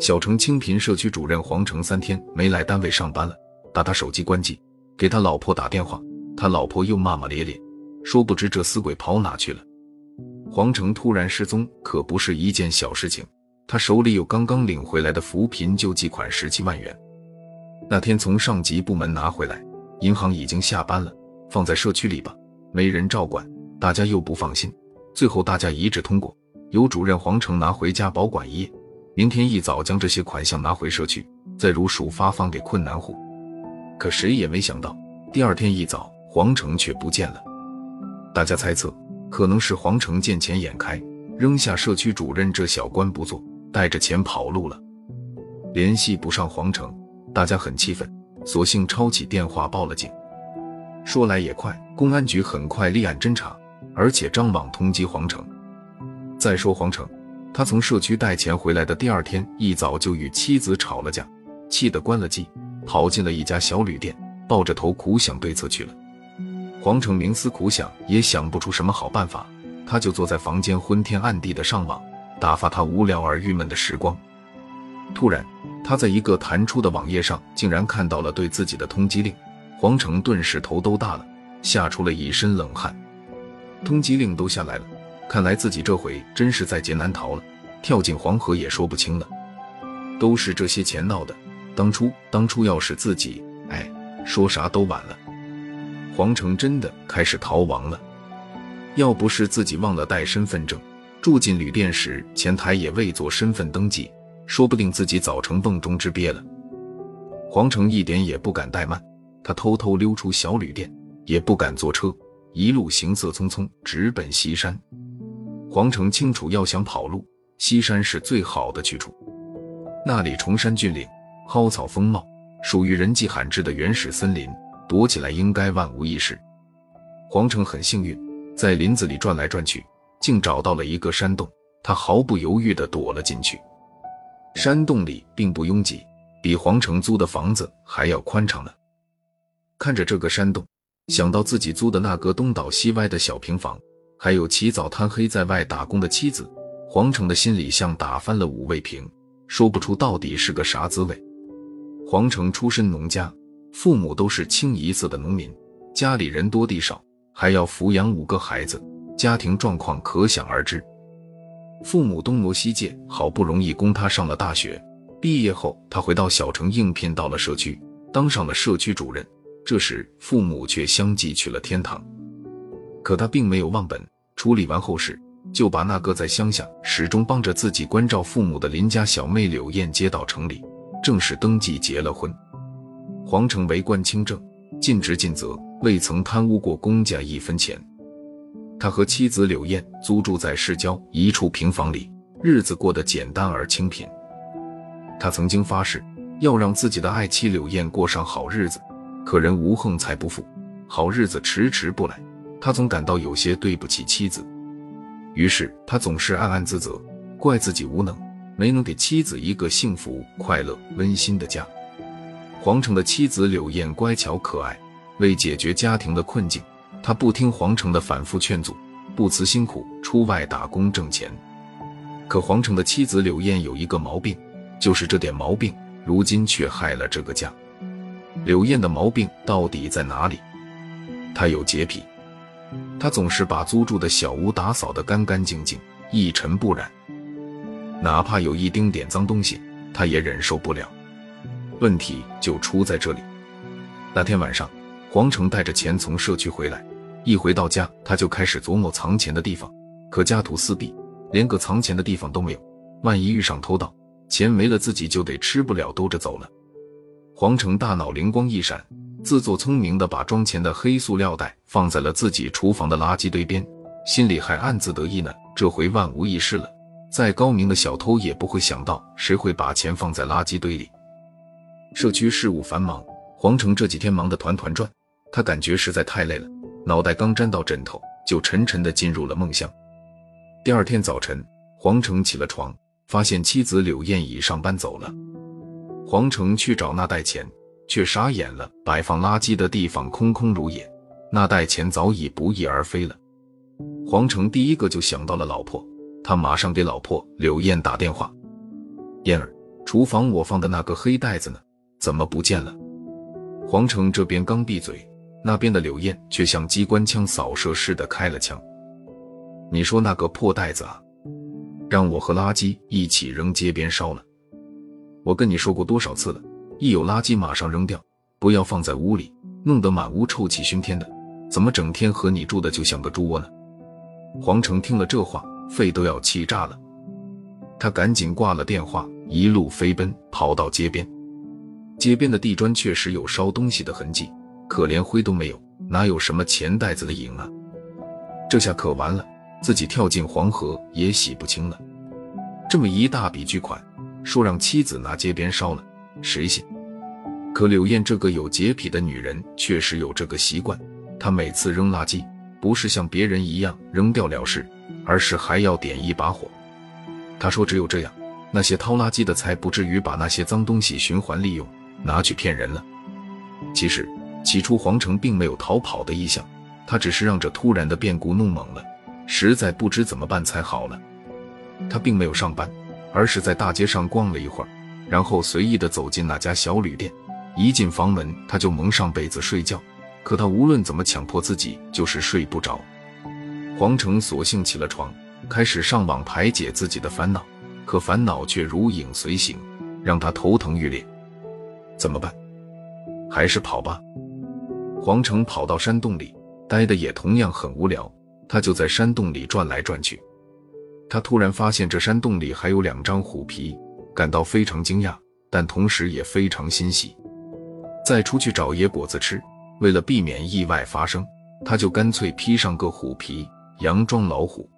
小城清贫社区主任黄成三天没来单位上班了，打他手机关机，给他老婆打电话，他老婆又骂骂咧咧，说不知这死鬼跑哪去了。黄成突然失踪可不是一件小事情，他手里有刚刚领回来的扶贫救济款十七万元，那天从上级部门拿回来，银行已经下班了，放在社区里吧，没人照管，大家又不放心，最后大家一致通过，由主任黄成拿回家保管一夜。明天一早将这些款项拿回社区，再如数发放给困难户。可谁也没想到，第二天一早，黄成却不见了。大家猜测，可能是黄成见钱眼开，扔下社区主任这小官不做，带着钱跑路了。联系不上黄成，大家很气愤，索性抄起电话报了警。说来也快，公安局很快立案侦查，而且张网通缉黄成。再说黄成。他从社区带钱回来的第二天一早就与妻子吵了架，气得关了机，跑进了一家小旅店，抱着头苦想对策去了。黄成冥思苦想，也想不出什么好办法，他就坐在房间昏天暗地的上网，打发他无聊而郁闷的时光。突然，他在一个弹出的网页上竟然看到了对自己的通缉令，黄成顿时头都大了，吓出了一身冷汗。通缉令都下来了。看来自己这回真是在劫难逃了，跳进黄河也说不清了。都是这些钱闹的，当初当初要是自己，哎，说啥都晚了。黄成真的开始逃亡了。要不是自己忘了带身份证，住进旅店时前台也未做身份登记，说不定自己早成瓮中之鳖了。黄成一点也不敢怠慢，他偷偷溜出小旅店，也不敢坐车，一路行色匆匆，直奔西山。皇城清楚，要想跑路，西山是最好的去处。那里崇山峻岭，蒿草丰茂，属于人迹罕至的原始森林，躲起来应该万无一失。皇城很幸运，在林子里转来转去，竟找到了一个山洞，他毫不犹豫地躲了进去。山洞里并不拥挤，比皇城租的房子还要宽敞呢。看着这个山洞，想到自己租的那个东倒西歪的小平房。还有起早贪黑在外打工的妻子，黄成的心里像打翻了五味瓶，说不出到底是个啥滋味。黄成出身农家，父母都是清一色的农民，家里人多地少，还要抚养五个孩子，家庭状况可想而知。父母东挪西借，好不容易供他上了大学，毕业后他回到小城应聘到了社区，当上了社区主任。这时父母却相继去了天堂。可他并没有忘本，处理完后事，就把那个在乡下始终帮着自己关照父母的邻家小妹柳燕接到城里，正式登记结了婚。黄成为官清正，尽职尽责，未曾贪污过公家一分钱。他和妻子柳燕租住在市郊一处平房里，日子过得简单而清贫。他曾经发誓要让自己的爱妻柳燕过上好日子，可人无横财不富，好日子迟迟不来。他总感到有些对不起妻子，于是他总是暗暗自责，怪自己无能，没能给妻子一个幸福、快乐、温馨的家。黄成的妻子柳燕乖巧可爱，为解决家庭的困境，他不听黄成的反复劝阻，不辞辛苦出外打工挣钱。可黄成的妻子柳燕有一个毛病，就是这点毛病，如今却害了这个家。柳燕的毛病到底在哪里？她有洁癖。他总是把租住的小屋打扫得干干净净、一尘不染，哪怕有一丁点脏东西，他也忍受不了。问题就出在这里。那天晚上，黄成带着钱从社区回来，一回到家，他就开始琢磨藏钱的地方。可家徒四壁，连个藏钱的地方都没有，万一遇上偷盗，钱没了，自己就得吃不了兜着走了。黄成大脑灵光一闪。自作聪明地把装钱的黑塑料袋放在了自己厨房的垃圾堆边，心里还暗自得意呢。这回万无一失了，再高明的小偷也不会想到谁会把钱放在垃圾堆里。社区事务繁忙，黄成这几天忙得团团转，他感觉实在太累了，脑袋刚沾到枕头，就沉沉地进入了梦乡。第二天早晨，黄成起了床，发现妻子柳燕已上班走了。黄成去找那袋钱。却傻眼了，摆放垃圾的地方空空如也，那袋钱早已不翼而飞了。黄成第一个就想到了老婆，他马上给老婆柳燕打电话：“燕儿，厨房我放的那个黑袋子呢？怎么不见了？”黄成这边刚闭嘴，那边的柳燕却像机关枪扫射似的开了枪：“你说那个破袋子啊，让我和垃圾一起扔街边烧了。我跟你说过多少次了，一有垃圾马上扔掉，不要放在屋里，弄得满屋臭气熏天的。怎么整天和你住的就像个猪窝呢？”黄成听了这话，肺都要气炸了。他赶紧挂了电话，一路飞奔跑到街边。街边的地砖确实有烧东西的痕迹，可连灰都没有，哪有什么钱袋子的影啊？这下可完了，自己跳进黄河也洗不清了。这么一大笔巨款，说让妻子拿街边烧了，谁信？可柳燕这个有洁癖的女人确实有这个习惯，她每次扔垃圾。不是像别人一样扔掉了事，而是还要点一把火。她说：“只有这样，那些掏垃圾的才不至于把那些脏东西循环利用，拿去骗人了。”其实起初黄成并没有逃跑的意向，他只是让这突然的变故弄懵了，实在不知怎么办才好了。他并没有上班，而是在大街上逛了一会儿，然后随意的走进那家小旅店。一进房门，他就蒙上被子睡觉。可他无论怎么强迫自己，就是睡不着。黄成索性起了床，开始上网排解自己的烦恼，可烦恼却如影随形，让他头疼欲裂。怎么办？还是跑吧。黄成跑到山洞里，待的也同样很无聊，他就在山洞里转来转去。他突然发现这山洞里还有两张虎皮，感到非常惊讶，但同时也非常欣喜。再出去找野果子吃。为了避免意外发生，他就干脆披上个虎皮，佯装老虎。